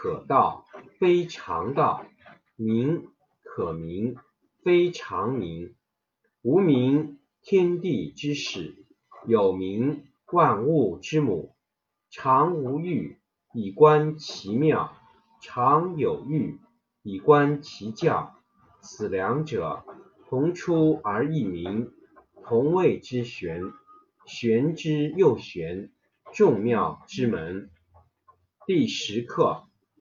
可道非常道，名可名非常名。无名，天地之始；有名，万物之母。常无欲，以观其妙；常有欲，以观其教。此两者，同出而异名，同谓之玄。玄之又玄，众妙之门。第十课。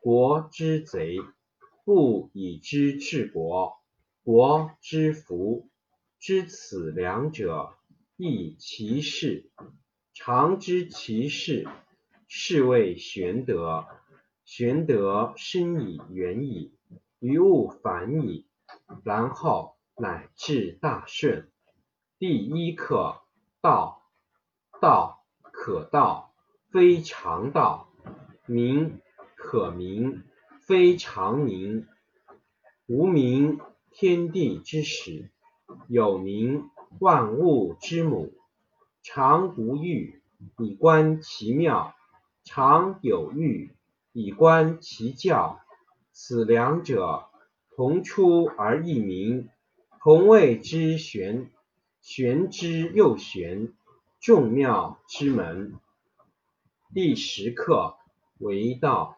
国之贼，不以知治国，国之福。知此两者，亦其事。常知其事，是谓玄德。玄德深以远矣，于物反矣，然后乃至大顺。第一课，道。道可道，非常道。名。可名非常名，无名，天地之始；有名，万物之母。常无欲，以观其妙；常有欲，以观其教。此两者，同出而异名，同谓之玄。玄之又玄，众妙之门。第十课为道。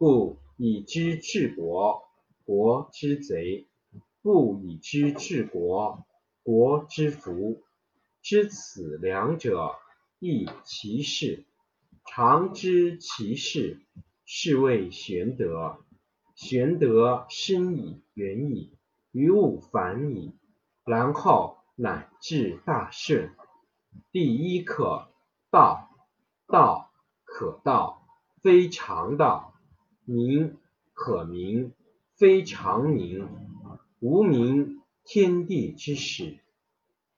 故以知治国，国之贼；不以知治国，国之福。知此两者，亦其事。常知其事，是谓玄德。玄德深矣，远矣，于物反矣，然后乃至大顺。第一课，道。道可道，非常道；名可名，非常名。无名，天地之始；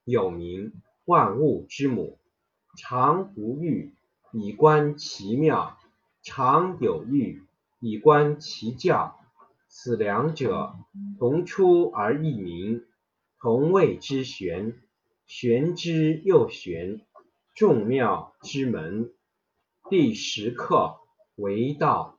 有名，万物之母。常无欲，以观其妙；常有欲，以观其教。此两者，同出而异名，同谓之玄。玄之又玄，众妙之门。第十课为道，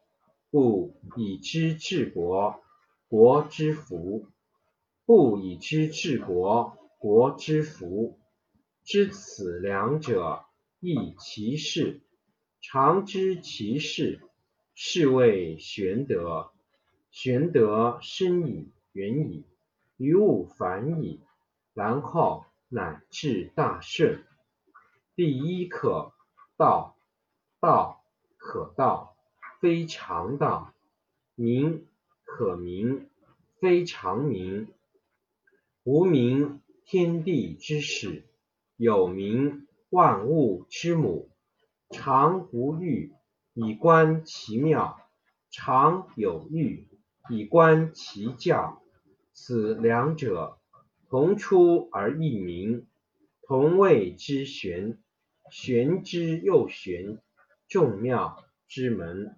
故以知治国，国之福；不以知治国，国之福。知此两者，亦其事。常知其事，是谓玄德。玄德深矣，远矣，于物反矣，然后乃至大顺。第一课，道。道。可道，非常道；名可名，非常名。无名，天地之始；有名，万物之母。常无欲，以观其妙；常有欲，以观其教。此两者，同出而异名，同谓之玄。玄之又玄。众妙之门，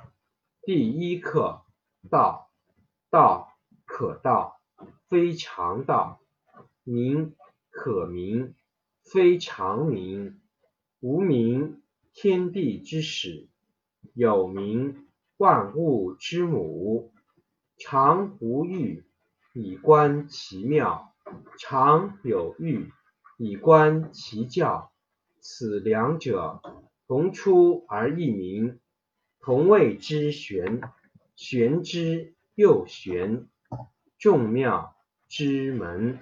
第一课，道。道可道，非常道；名可名，非常名。无名，天地之始；有名，万物之母。常无欲，以观其妙；常有欲，以观其教。此两者，同出而异名，同谓之玄。玄之又玄，众妙之门。